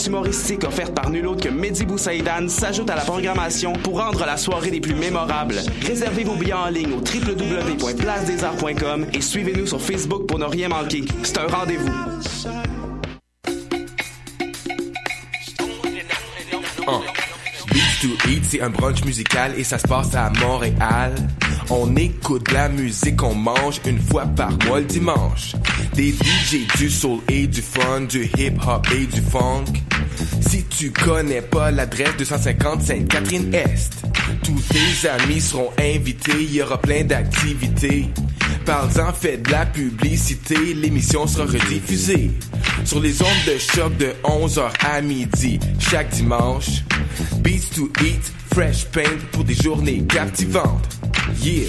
ambiance humoristique offerte par nul autre que Mehdi Boussaïdan s'ajoute à la programmation pour rendre la soirée des plus mémorables. Réservez vos billets en ligne au www.placedesarts.com et suivez-nous sur Facebook pour ne rien manquer. C'est un rendez-vous. Beats to Eat, c'est un brunch musical et ça se passe à Montréal. On écoute la musique, on mange une fois par mois le dimanche. Des DJ du soul et du fun, du hip hop et du funk. Si tu connais pas l'adresse 250 Sainte-Catherine-Est, tous tes amis seront invités, il y aura plein d'activités. Parle-en, fais de la publicité, l'émission sera rediffusée sur les ondes de choc de 11h à midi chaque dimanche. Beats to Eat, Fresh Paint pour des journées captivantes. Yeah!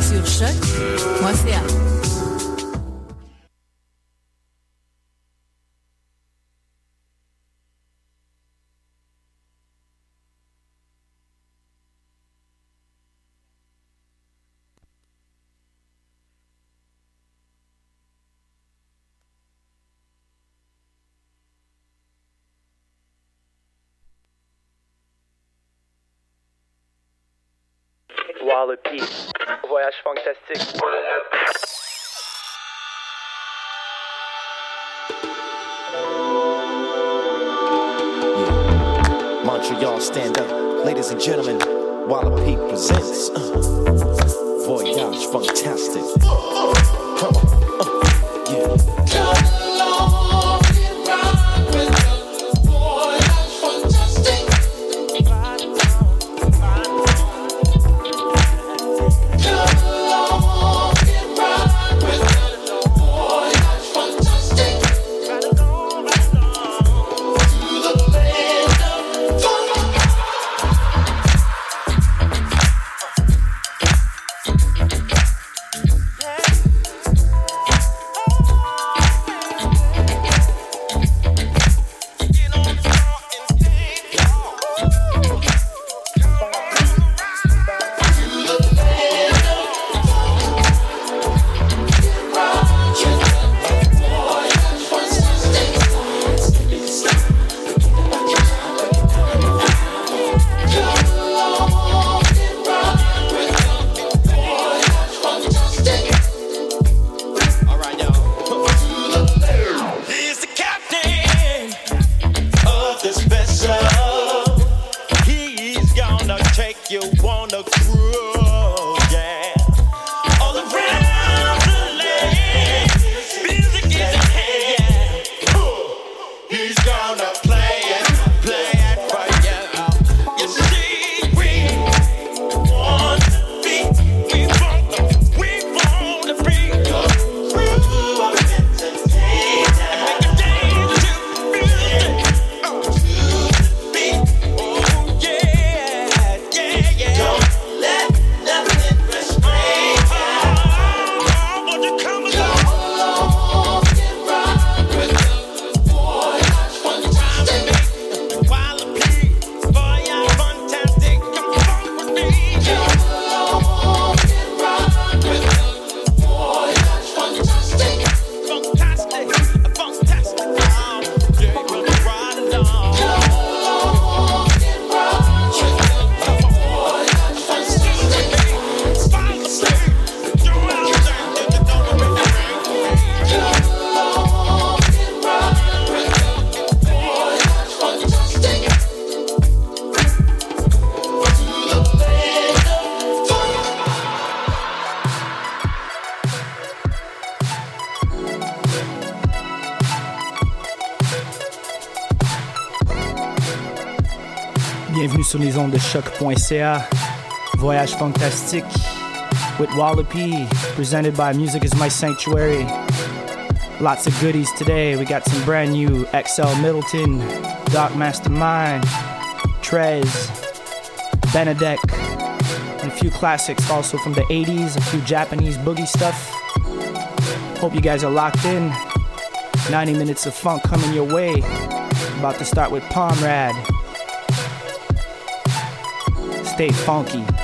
Sur choc.ca. Voyage fantastique. Montreal, stand up. Ladies and gentlemen, Walla P presents uh, Voyage Fantastic. Come on. uh, yeah. Sur les ondes de choq.ca. Voyage fantastique with Walla P, presented by Music is My Sanctuary. Lots of goodies today. We got some brand new XL Middleton, Doc Mastermind, Trez, Benedek, and a few classics also from the 80s, a few Japanese boogie stuff. Hope you guys are locked in. 90 minutes of funk coming your way. About to start with Pomrad. Stay funky.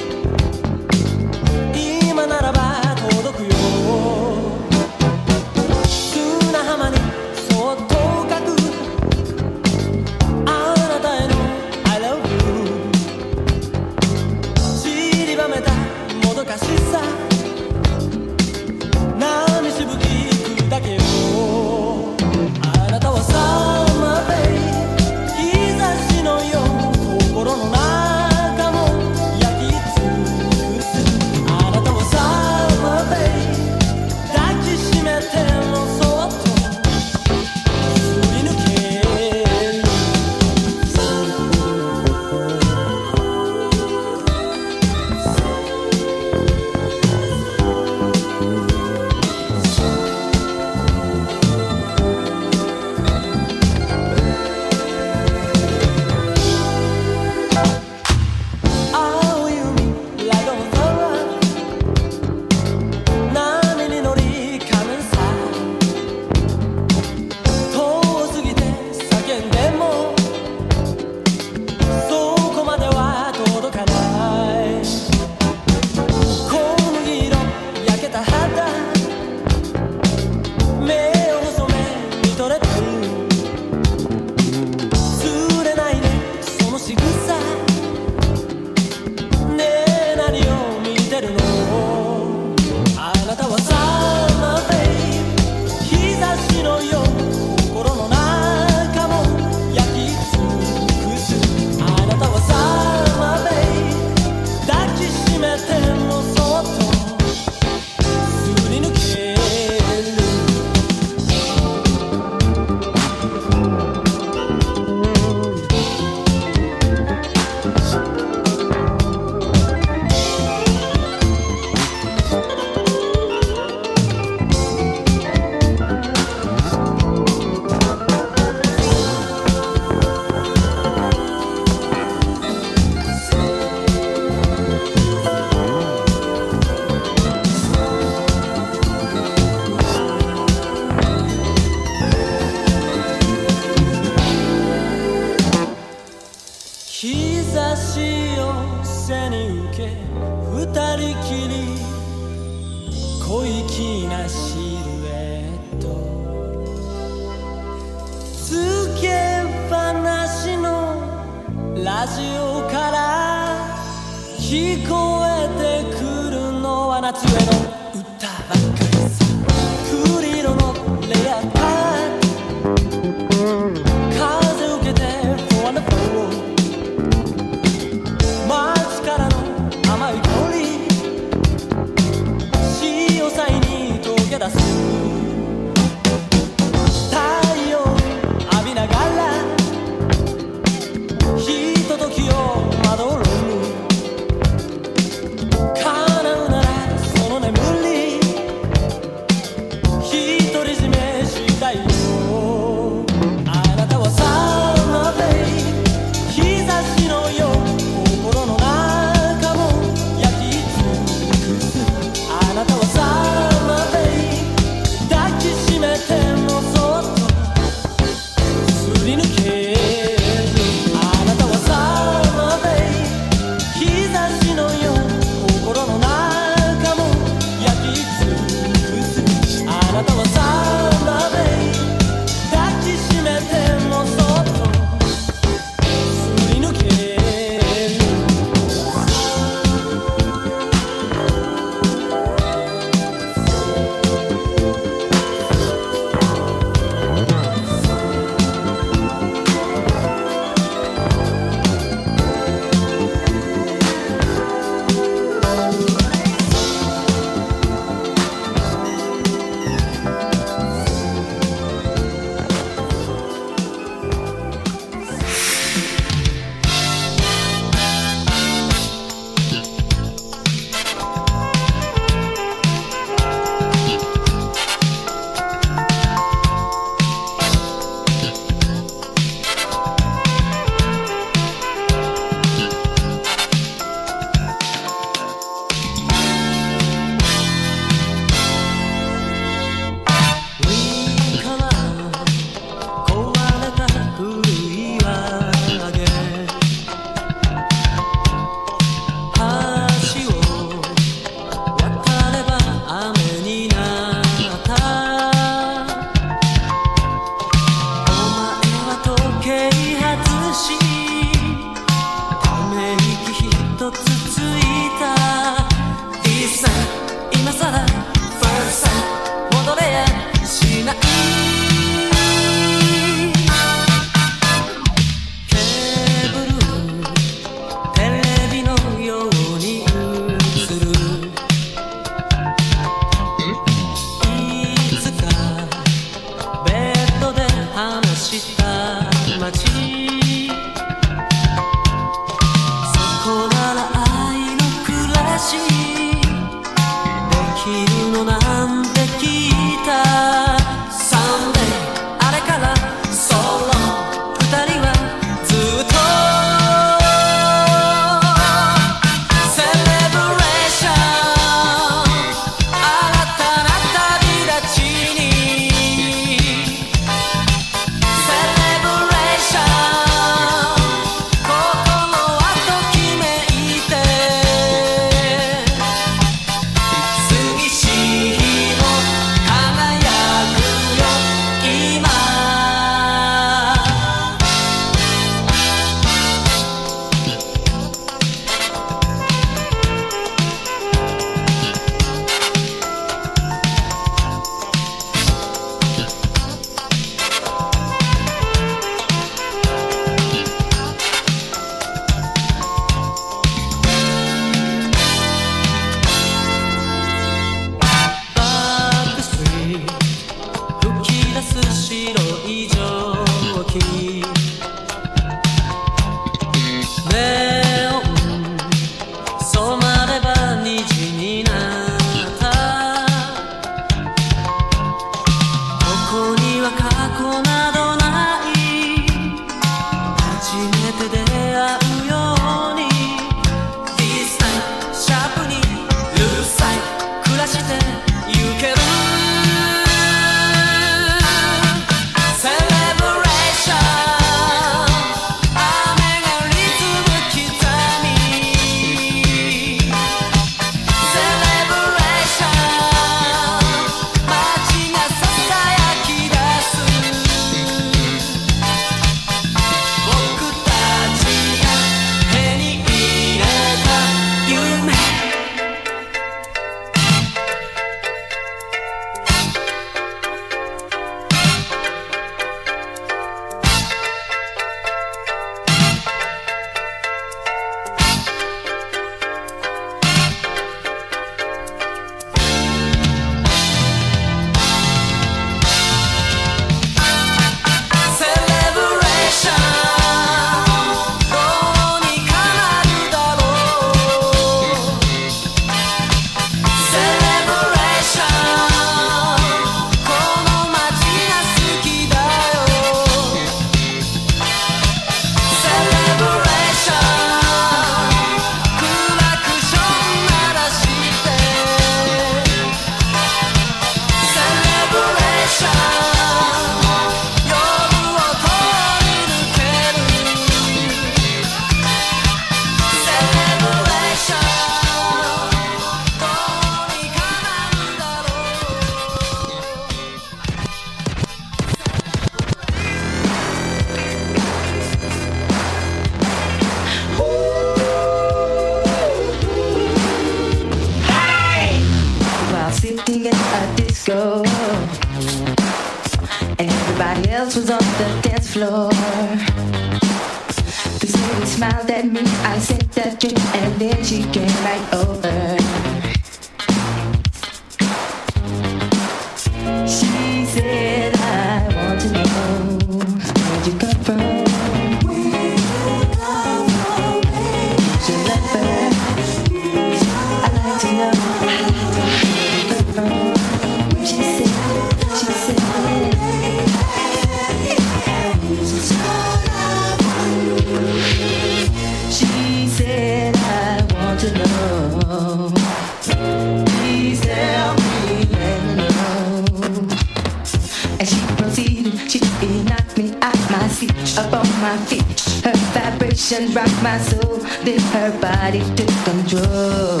feet, up my feet. Her vibrations rock my soul. Then her body took control.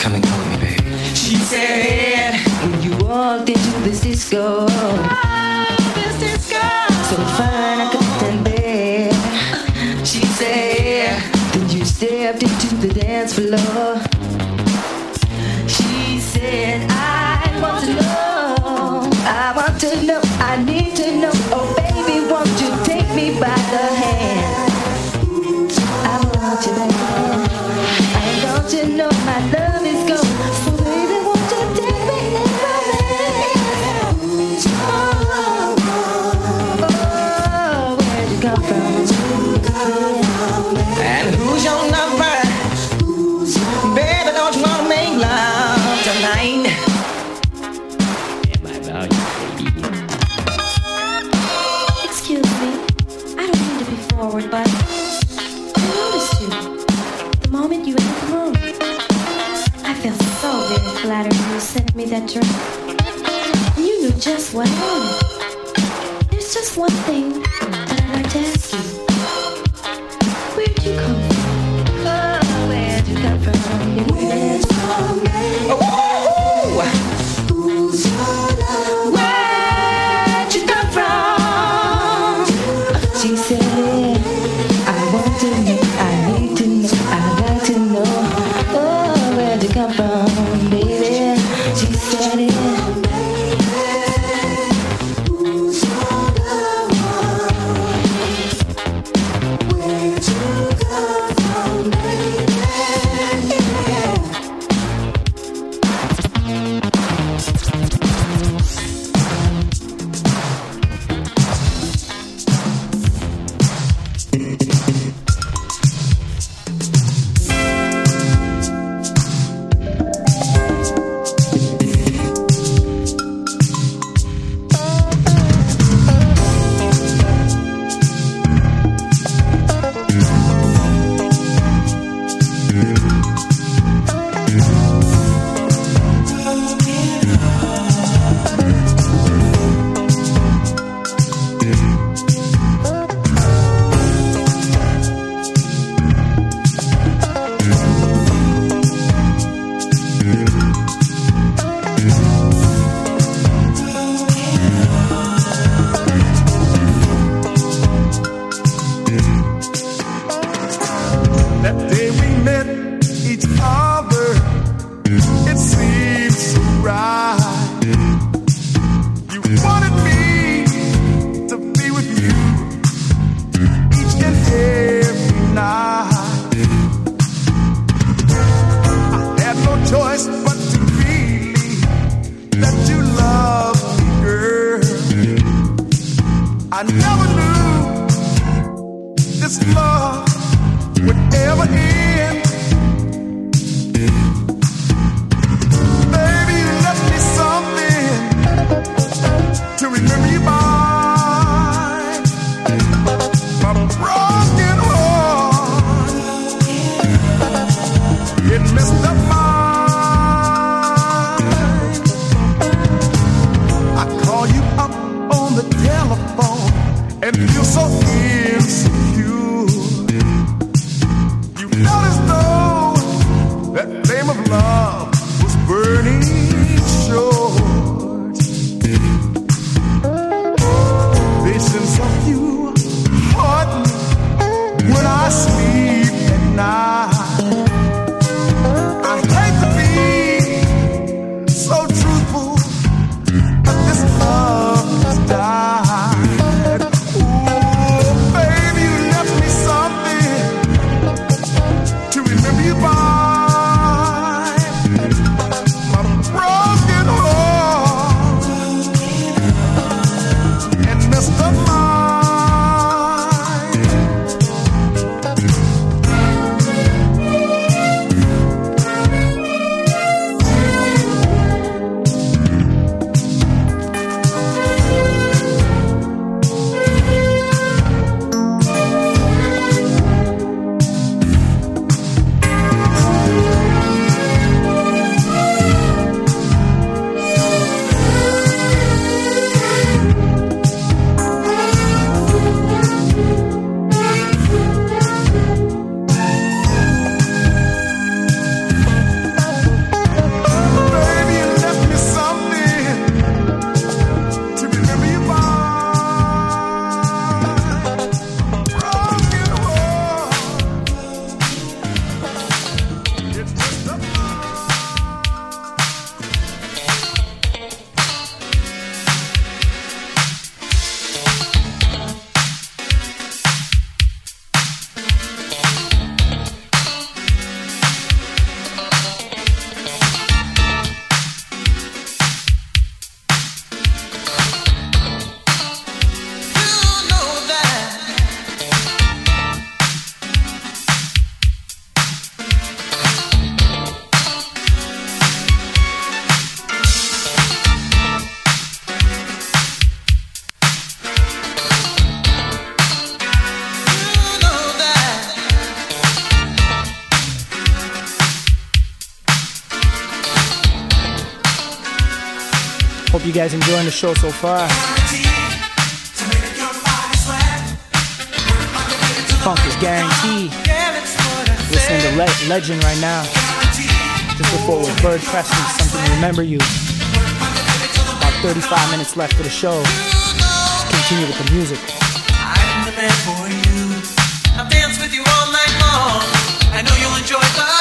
Come and call me, babe. She said, When you walked into this disco, oh, this disco. So fine, I couldn't bear. She said, Then you stepped into the dance floor. that show so far. Funk is guaranteed. Listening to Le- Legend right now. Just before was Bird Preston, Something to Remember You. About 35 minutes left for the show. Continue with the music. I'm the man for you. I've with you all night long. I know you'll enjoy the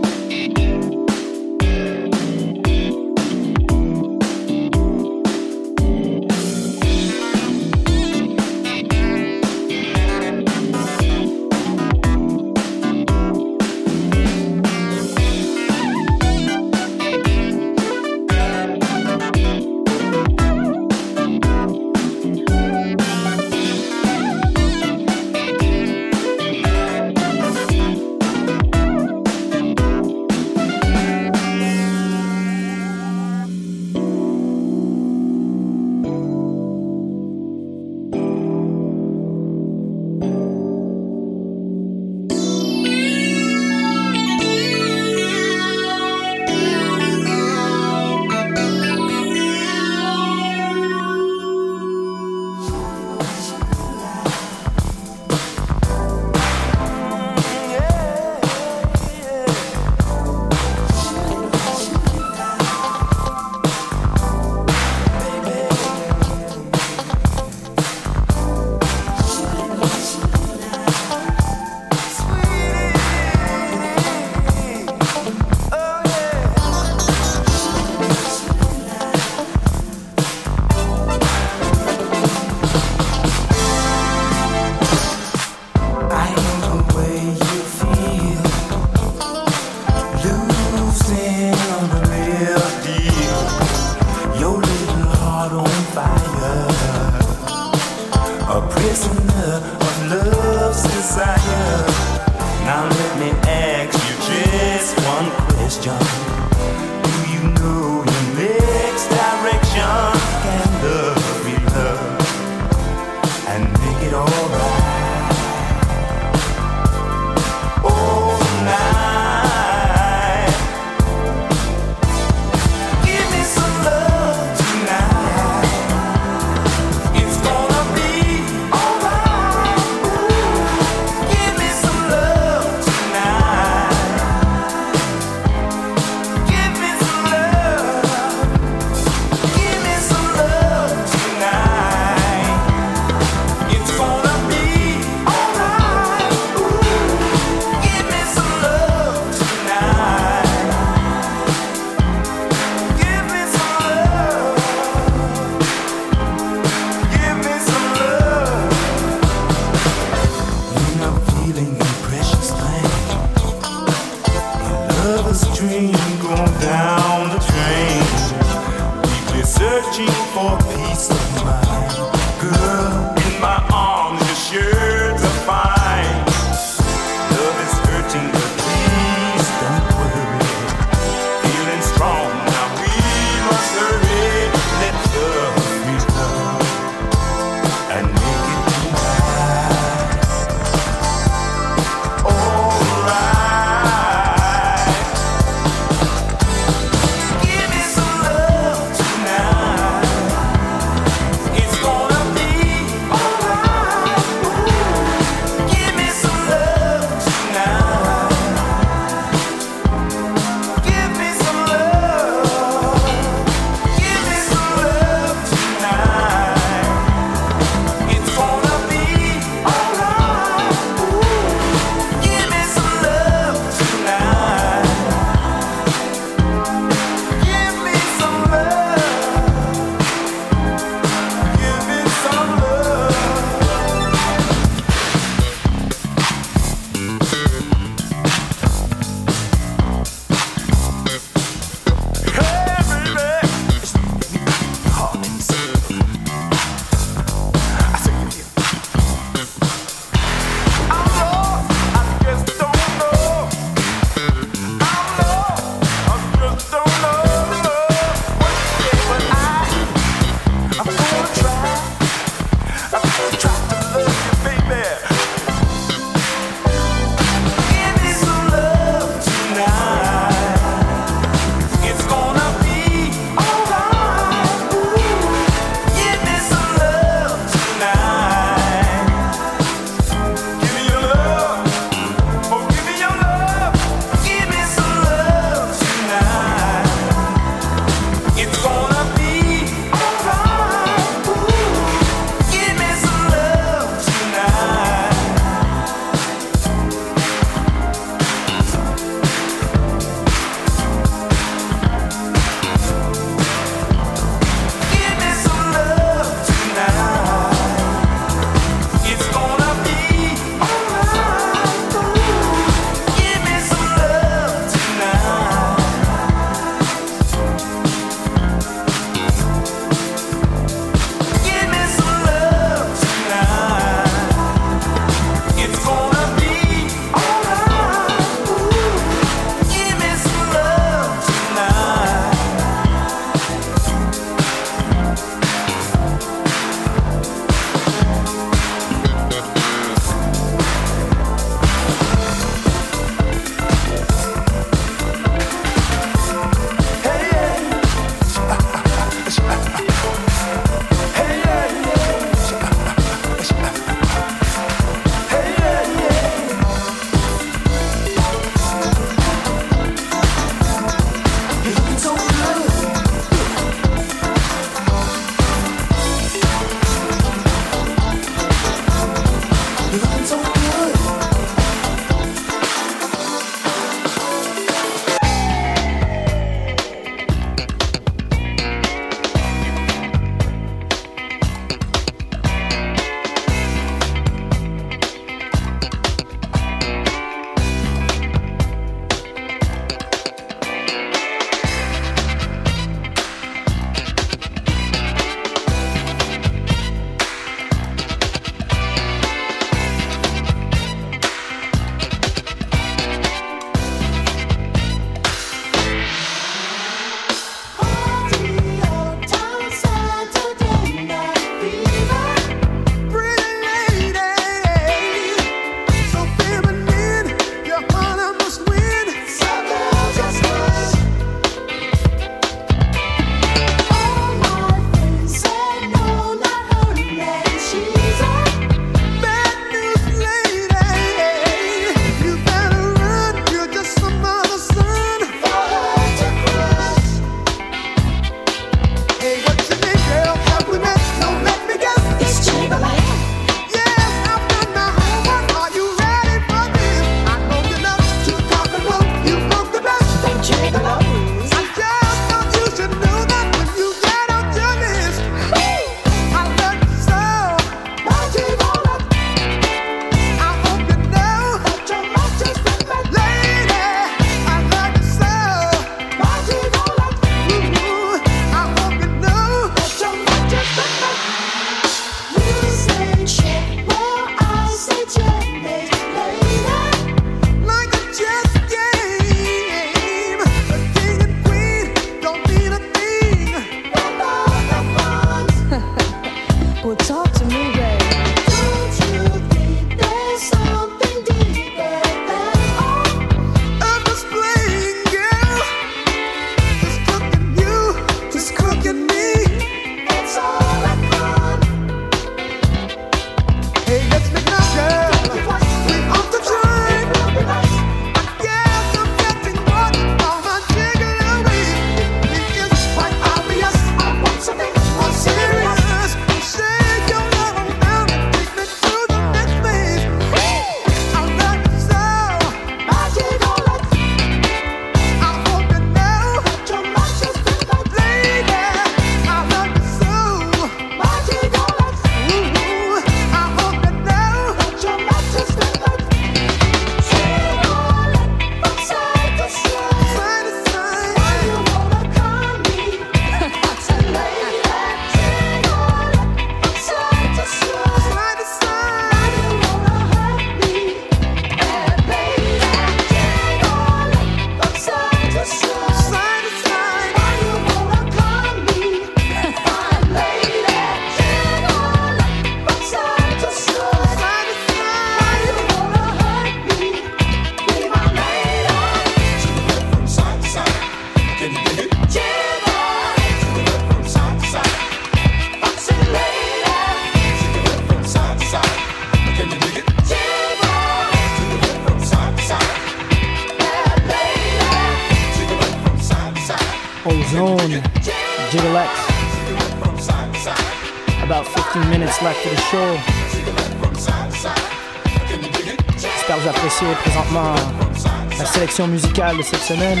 musicale cette semaine.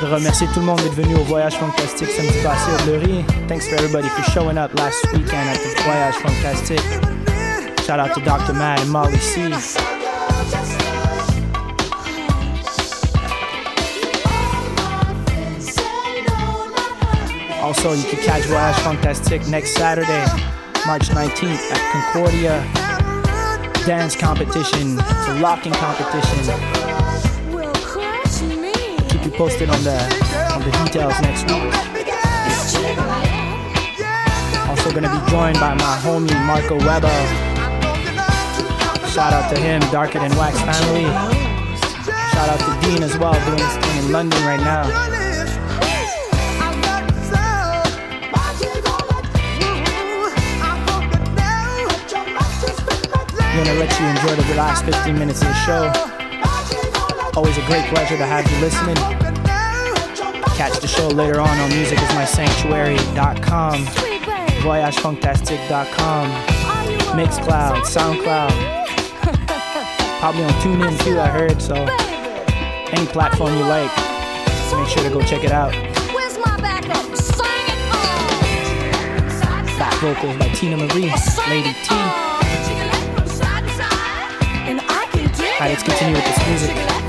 Je veux remercier tout le monde d'être venu au Voyage Fantastique samedi passé au Bleury. Thanks for everybody for showing up last weekend at the Voyage Fantastique. Shout out to Dr. Matt and Molly C. Also, you can catch Voyage Fantastique next Saturday, March 19th at Concordia Dance Competition. A locking competition. Keep you posted on the on the details next week. Also gonna be joined by my homie Marco Weber. Shout out to him, Darker Than Wax family. Shout out to Dean as well, doing his thing in London right now. Gonna let you enjoy the last 15 minutes of the show. Always a great pleasure to have you listening. Catch the show later on on musicIsMySanctuary.com, VoyageFunktastic.com, Mixcloud, SoundCloud, probably on TuneIn too, I heard. So any platform you like, make sure to go check it out. Where's my backup? Sing it on. Back vocals by Teena Marie, Lady T. let's continue with this music.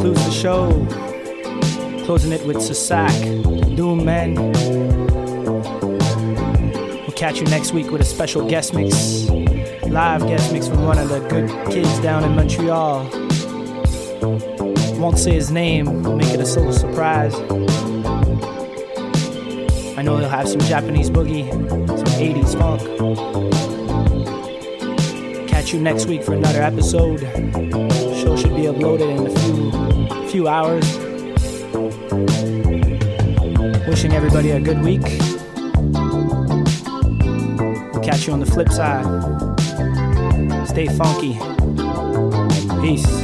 Concludes the show. Closing it with Sasak, Doom Men. We'll catch you next week with a special guest mix. Live guest mix from one of the good kids down in Montreal. Won't say his name, make it a little surprise. I know he'll have some Japanese boogie, some 80s funk. Catch you next week for another episode. Show should be uploaded in a few few hours. Wishing everybody a good week. We'll catch you on the flip side. Stay funky. Peace.